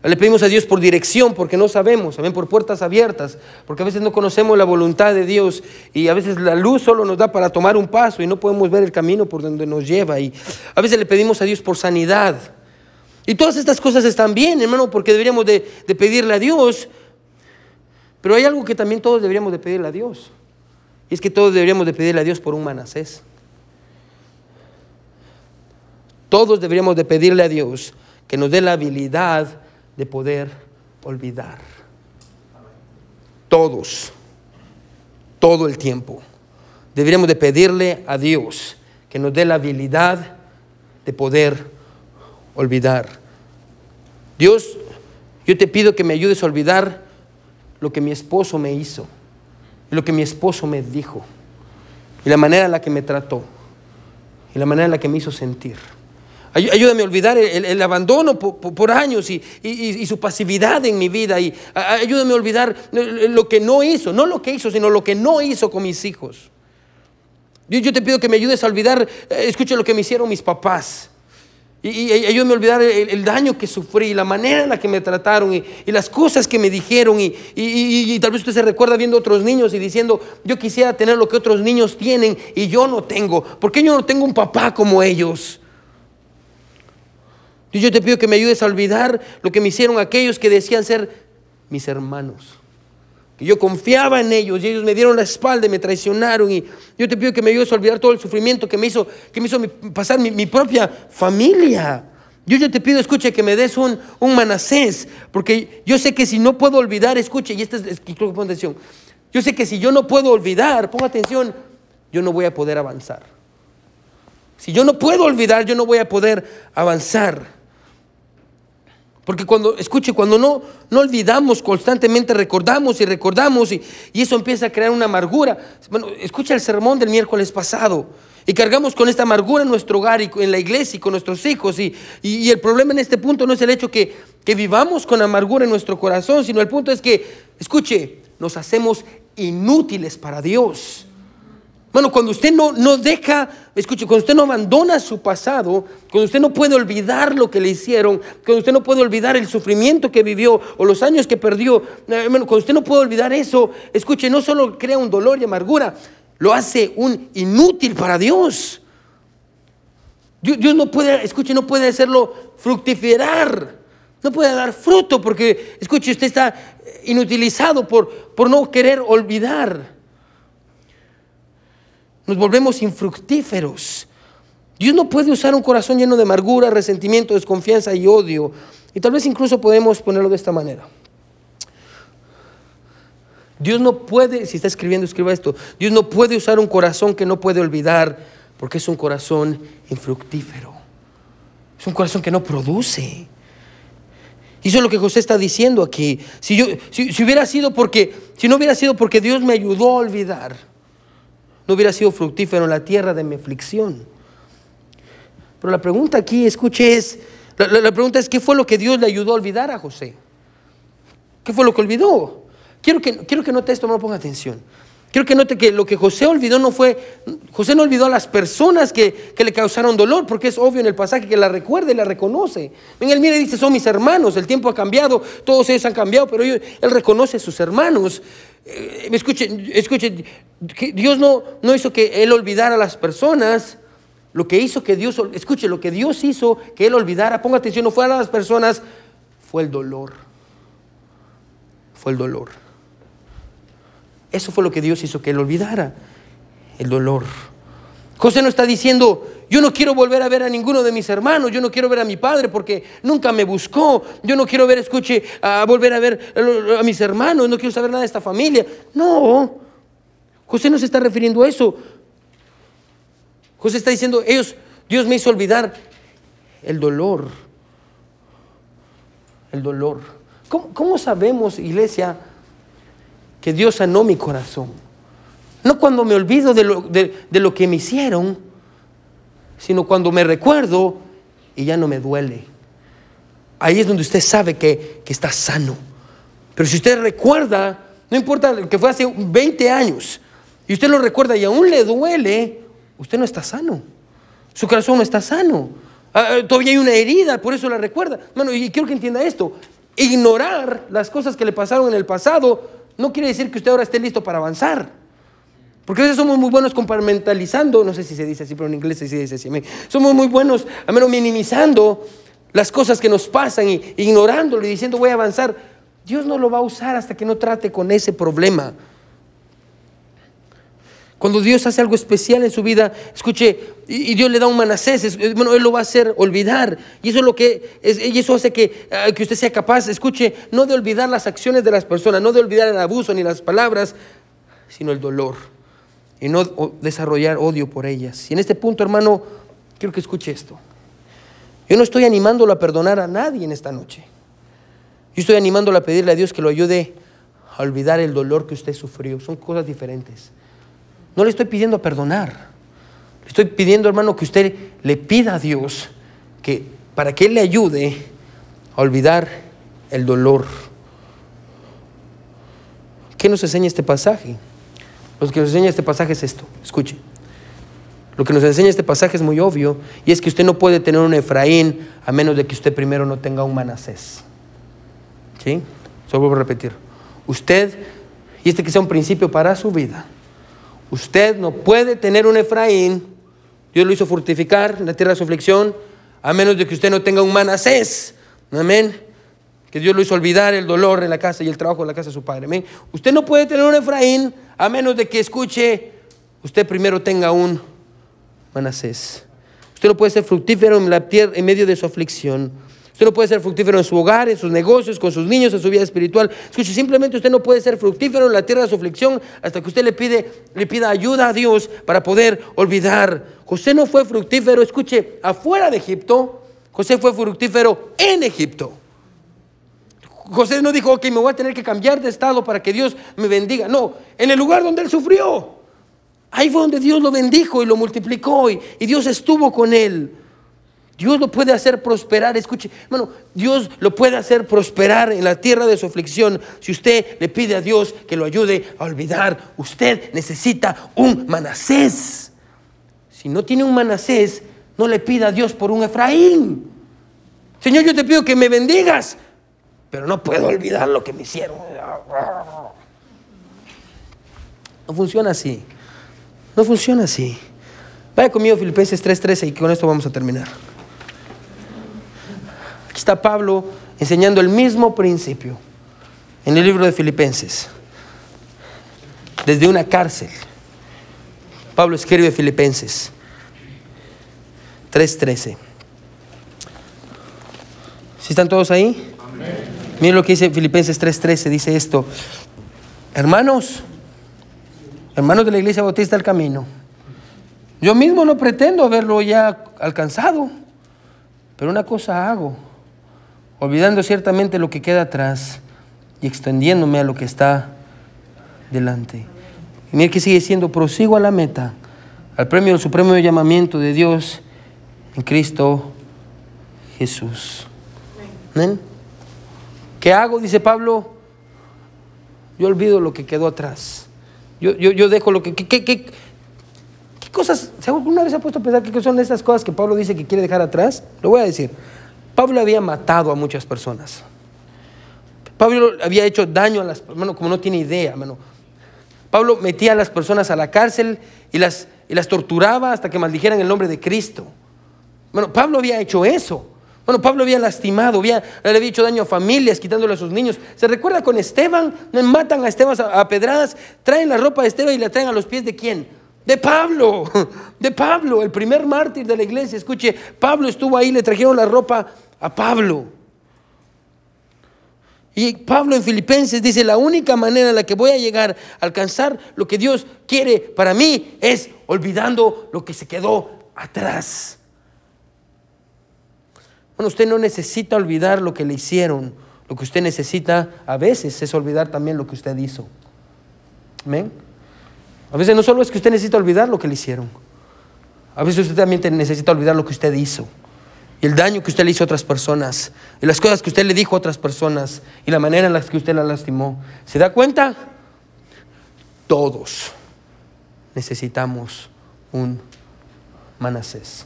Le pedimos a Dios por dirección, porque no sabemos, amén, por puertas abiertas, porque a veces no conocemos la voluntad de Dios y a veces la luz solo nos da para tomar un paso y no podemos ver el camino por donde nos lleva. Y a veces le pedimos a Dios por sanidad. Y todas estas cosas están bien, hermano, porque deberíamos de, pedirle a Dios, pero hay algo que también todos deberíamos de pedirle a Dios. Y es que todos deberíamos de pedirle a Dios por un manasés. Todos deberíamos de pedirle a Dios que nos dé la habilidad de poder olvidar. Todos, todo el tiempo. Deberíamos de pedirle a Dios que nos dé la habilidad de poder olvidar. Dios, yo te pido que me ayudes a olvidar lo que mi esposo me hizo, lo que mi esposo me dijo, y la manera en la que me trató, y la manera en la que me hizo sentir. Ayúdame a olvidar el, abandono por, años y, su pasividad en mi vida. Y ayúdame a olvidar lo que no hizo, no lo que hizo, sino lo que no hizo con mis hijos. Yo, yo te pido que me ayudes a olvidar, eh, escuche lo que me hicieron mis papás. Y, ayúdame a olvidar el, daño que sufrí, la manera en la que me trataron y, las cosas que me dijeron. Y, tal vez usted se recuerda viendo otros niños y diciendo, yo quisiera tener lo que otros niños tienen y yo no tengo. ¿Por qué yo no tengo un papá como ellos? Y yo te pido que me ayudes a olvidar lo que me hicieron aquellos que decían ser mis hermanos. Que yo confiaba en ellos y ellos me dieron la espalda y me traicionaron. Y yo te pido que me ayudes a olvidar todo el sufrimiento que me hizo, que me hizo pasar mi, propia familia. Yo, te pido, escuche, que me des un, un manasés, porque yo sé que si no puedo olvidar, escuche, y esta es, creo que atención, yo sé que si yo no puedo olvidar, ponga atención, yo no voy a poder avanzar. Si yo no puedo olvidar, yo no voy a poder avanzar. Porque cuando, escuche, cuando no, no olvidamos constantemente, recordamos y recordamos y, eso empieza a crear una amargura. Bueno, escucha el sermón del miércoles pasado y cargamos con esta amargura en nuestro hogar y en la iglesia y con nuestros hijos. Y, y, el problema en este punto no es el hecho que, que vivamos con amargura en nuestro corazón, sino el punto es que, escuche, nos hacemos inútiles para Dios. Bueno, cuando usted no, no deja, escuche, cuando usted no abandona su pasado, cuando usted no puede olvidar lo que le hicieron, cuando usted no puede olvidar el sufrimiento que vivió o los años que perdió, eh, cuando usted no puede olvidar eso, escuche, no solo crea un dolor y amargura, lo hace un inútil para Dios. Dios, no puede, escuche, no puede hacerlo fructificar, no puede dar fruto porque, escuche, usted está inutilizado por, por no querer olvidar nos volvemos infructíferos. Dios no puede usar un corazón lleno de amargura, resentimiento, desconfianza y odio. Y tal vez incluso podemos ponerlo de esta manera. Dios no puede, si está escribiendo, escriba esto. Dios no puede usar un corazón que no puede olvidar porque es un corazón infructífero. Es un corazón que no produce. Y eso es lo que José está diciendo aquí. Si, yo, si hubiera sido porque, si no hubiera sido porque Dios me ayudó a olvidar, no hubiera sido fructífero en la tierra de mi aflicción. Pero la pregunta aquí, escuche, es, la, pregunta es, ¿qué fue lo que Dios le ayudó a olvidar a José? ¿Qué fue lo que olvidó? Quiero que, quiero que note esto, no ponga atención. Quiero que note que lo que José olvidó no fue, José no olvidó a las personas que, le causaron dolor, porque es obvio en el pasaje que la recuerda y la reconoce. En él mira y dice, son mis hermanos, el tiempo ha cambiado, todos ellos han cambiado, pero él reconoce a sus hermanos. Eh, escuche, escuche, Dios no, no hizo que él olvidara a las personas. Lo que hizo que Dios, escuche, lo que Dios hizo que él olvidara, ponga atención, no fue a las personas, fue el dolor. Fue el dolor. Eso fue lo que Dios hizo que él olvidara, el dolor. José no está diciendo, yo no quiero volver a ver a ninguno de mis hermanos, yo no quiero ver a mi padre porque nunca me buscó, yo no quiero ver, escuche, a volver a ver a mis hermanos, no quiero saber nada de esta familia. No, José no se está refiriendo a eso. José está diciendo, ellos, Dios me hizo olvidar el dolor. El dolor. ¿Cómo, cómo sabemos, iglesia, que Dios sanó mi corazón? No cuando me olvido de lo, de- lo que me hicieron, sino cuando me recuerdo y ya no me duele. Ahí es donde usted sabe que, que está sano. Pero si usted recuerda, no importa que fue hace 20 años, y usted lo recuerda y aún le duele, usted no está sano. Su corazón no está sano. Ah, ah, todavía hay una herida, por eso la recuerda. Bueno, y quiero que entienda esto. Ignorar las cosas que le pasaron en el pasado no quiere decir que usted ahora esté listo para avanzar. Porque a veces somos muy buenos compartimentalizando, no sé si se dice así, pero en inglés se dice así. Somos muy buenos, a menos minimizando las cosas que nos pasan y ignorándolo y diciendo voy a avanzar. Dios no lo va a usar hasta que no trate con ese problema. Cuando Dios hace algo especial en su vida, escuche, y, Dios le da un manasés, es- bueno, Él lo va a hacer olvidar. Y eso es lo que, y eso hace que, ah, que usted sea capaz, escuche, no de olvidar las acciones de las personas, no de olvidar el abuso ni las palabras, sino el dolor. Y no desarrollar odio por ellas. Y en este punto, hermano, quiero que escuche esto. Yo no estoy animándolo a perdonar a nadie en esta noche. Yo estoy animándolo a pedirle a Dios que lo ayude a olvidar el dolor que usted sufrió. Son cosas diferentes. No le estoy pidiendo perdonar. Le estoy pidiendo, hermano, que usted le pida a Dios que para que Él le ayude a olvidar el dolor. ¿Qué nos enseña este pasaje? Lo que nos enseña este pasaje es esto. Escuche. Lo que nos enseña este pasaje es muy obvio y es que usted no puede tener un Efraín a menos de que usted primero no tenga un Manasés. ¿Sí? Solo vuelvo a repetir. Usted, y este que sea un principio para su vida, usted no puede tener un Efraín, Dios lo hizo fortificar la tierra de su aflicción, a menos de que usted no tenga un Manasés. Amén. Que Dios lo hizo olvidar el dolor en la casa y el trabajo en la casa de su padre. Amén. Usted no puede tener un Efraín a menos de que escuche, usted primero tenga un Manasés. Usted no puede ser fructífero en la tierra en medio de su aflicción. Usted no puede ser fructífero en su hogar, en sus negocios, con sus niños, en su vida espiritual. Escuche, simplemente usted no puede ser fructífero en la tierra de su aflicción hasta que usted le pide, le pida ayuda a Dios para poder olvidar. José no fue fructífero, escuche, afuera de Egipto. José fue fructífero en Egipto. José no dijo, ok, me voy a tener que cambiar de estado para que Dios me bendiga. No, en el lugar donde él sufrió. Ahí fue donde Dios lo bendijo y lo multiplicó y, y Dios estuvo con él. Dios lo puede hacer prosperar. Escuche, hermano, Dios lo puede hacer prosperar en la tierra de su aflicción. Si usted le pide a Dios que lo ayude a olvidar, usted necesita un Manasés. Si no tiene un Manasés, no le pida a Dios por un Efraín. Señor, yo te pido que me bendigas, pero no puedo olvidar lo que me hicieron. No funciona así. No funciona así. Vaya conmigo Filipenses 3:13 y con esto vamos a terminar. Aquí está Pablo enseñando el mismo principio en el libro de Filipenses. Desde una cárcel. Pablo escribe Filipenses 3:13. ¿Sí están todos ahí? Miren lo que dice Filipenses 3:13. Dice esto. Hermanos, hermanos de la iglesia bautista del camino, yo mismo no pretendo haberlo ya alcanzado, pero una cosa hago, olvidando ciertamente lo que queda atrás y extendiéndome a lo que está delante. Y mire que sigue siendo, prosigo a la meta, al premio del supremo llamamiento de Dios en Cristo Jesús. ¿Amén? ¿Qué hago? Dice Pablo. Yo olvido lo que quedó atrás. Yo, yo, yo dejo lo que... ¿Qué, cosas? ¿se ¿Alguna vez se ha puesto a pensar qué son esas cosas que Pablo dice que quiere dejar atrás? Lo voy a decir. Pablo había matado a muchas personas. Pablo había hecho daño a las personas, como no tiene idea, hermano. Pablo metía a las personas a la cárcel y las, y las torturaba hasta que maldijeran el nombre de Cristo. Bueno, Pablo había hecho eso. Bueno, Pablo había lastimado, había, le había hecho daño a familias, quitándole a sus niños. ¿Se recuerda con Esteban? Matan a Esteban a, a pedradas, traen la ropa de Esteban y la traen a los pies de quién? De Pablo, de Pablo, el primer mártir de la iglesia. Escuche, Pablo estuvo ahí, le trajeron la ropa a Pablo. Y Pablo en Filipenses dice, la única manera en la que voy a llegar a alcanzar lo que Dios quiere para mí es olvidando lo que se quedó atrás. Bueno, usted no necesita olvidar lo que le hicieron. Lo que usted necesita a veces es olvidar también lo que usted hizo. Amén. A veces no solo es que usted necesita olvidar lo que le hicieron. A veces usted también necesita olvidar lo que usted hizo. Y el daño que usted le hizo a otras personas. Y las cosas que usted le dijo a otras personas. Y la manera en la que usted la lastimó. ¿Se da cuenta? Todos necesitamos un Manasés.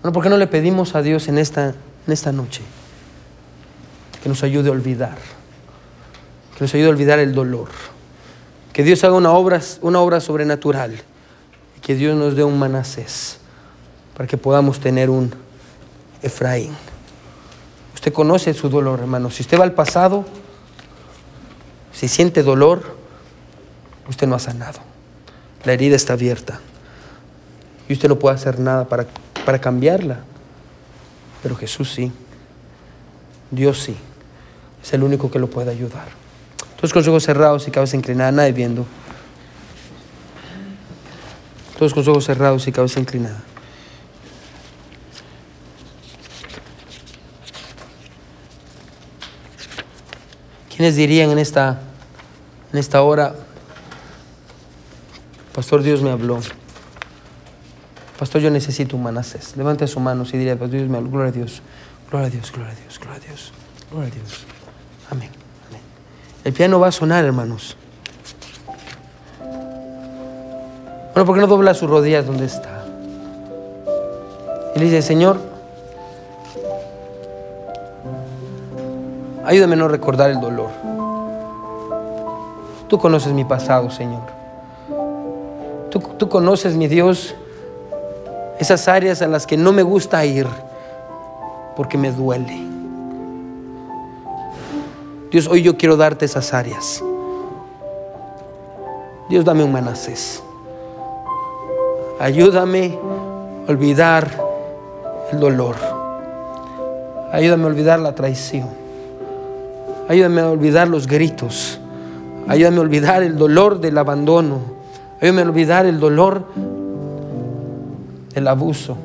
Bueno, ¿por qué no le pedimos a Dios en esta, en esta noche que nos ayude a olvidar? Que nos ayude a olvidar el dolor. Que Dios haga una obra, una obra sobrenatural. Que Dios nos dé un Manasés para que podamos tener un Efraín. Usted conoce su dolor, hermano. Si usted va al pasado, si siente dolor, usted no ha sanado. La herida está abierta. Y usted no puede hacer nada para para cambiarla. Pero Jesús sí. Dios sí. Es el único que lo puede ayudar. Todos con los ojos cerrados y cabeza inclinada, nadie viendo. Todos con los ojos cerrados y cabeza inclinada. ¿Quiénes dirían en esta, en esta hora, Pastor Dios me habló? Pastor, yo necesito un Manasés. Levante su mano y diría, Pastor, Dios me gloria a Dios, gloria a Dios, gloria a Dios, gloria a Dios, gloria a Dios. Amén. El piano va a sonar, hermanos. Bueno, ¿por qué no dobla sus rodillas donde está? Y le dice, Señor, ayúdame a no recordar el dolor. Tú conoces mi pasado, Señor. Tú, tú conoces, mi Dios, esas áreas a las que no me gusta ir porque me duele. Dios, hoy yo quiero darte esas áreas. Dios, dame un manasés. Ayúdame a olvidar el dolor. Ayúdame a olvidar la traición. Ayúdame a olvidar los gritos. Ayúdame a olvidar el dolor del abandono. Ayúdame a olvidar el dolor el abuso.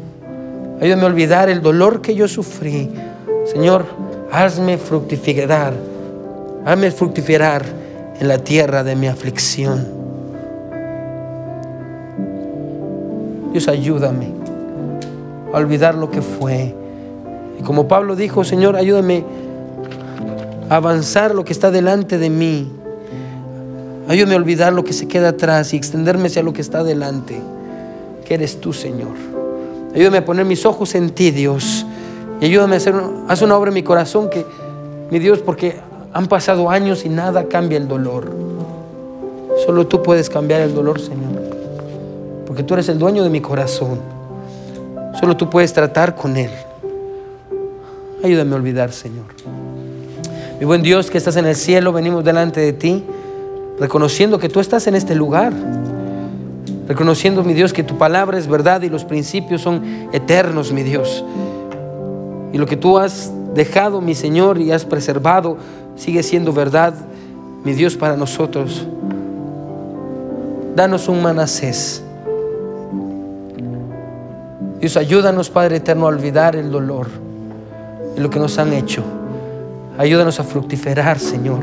Ayúdame a olvidar el dolor que yo sufrí. Señor, hazme fructificar, hazme fructificar en la tierra de mi aflicción. Dios, ayúdame a olvidar lo que fue. Y como Pablo dijo, Señor, ayúdame a avanzar lo que está delante de mí. Ayúdame a olvidar lo que se queda atrás y extenderme hacia lo que está delante eres tú, Señor. Ayúdame a poner mis ojos en ti, Dios. Y ayúdame a hacer haz una obra en mi corazón que, mi Dios, porque han pasado años y nada cambia el dolor. Solo tú puedes cambiar el dolor, Señor. Porque tú eres el dueño de mi corazón. Solo tú puedes tratar con él. Ayúdame a olvidar, Señor. Mi buen Dios que estás en el cielo, venimos delante de ti, reconociendo que tú estás en este lugar reconociendo, mi Dios, que tu palabra es verdad y los principios son eternos, mi Dios. Y lo que tú has dejado, mi Señor, y has preservado, sigue siendo verdad, mi Dios, para nosotros. Danos un manasés. Dios, ayúdanos, Padre eterno, a olvidar el dolor y lo que nos han hecho. Ayúdanos a fructiferar, Señor,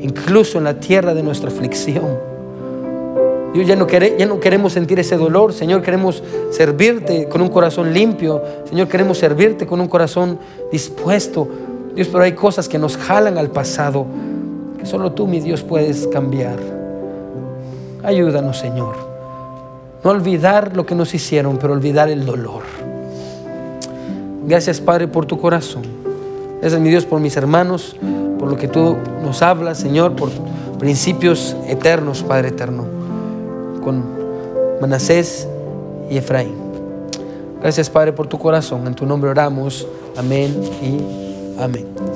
incluso en la tierra de nuestra aflicción. Dios, ya no, ya no queremos sentir ese dolor, Señor, queremos servirte con un corazón limpio, Señor, queremos servirte con un corazón dispuesto. Dios, pero hay cosas que nos jalan al pasado, que solo tú, mi Dios, puedes cambiar. Ayúdanos, Señor. No olvidar lo que nos hicieron, pero olvidar el dolor. Gracias, Padre, por tu corazón. Gracias, mi Dios, por mis hermanos, por lo que tú nos hablas, Señor, por principios eternos, Padre eterno con Manasés y Efraín. Gracias Padre por tu corazón. En tu nombre oramos. Amén y amén.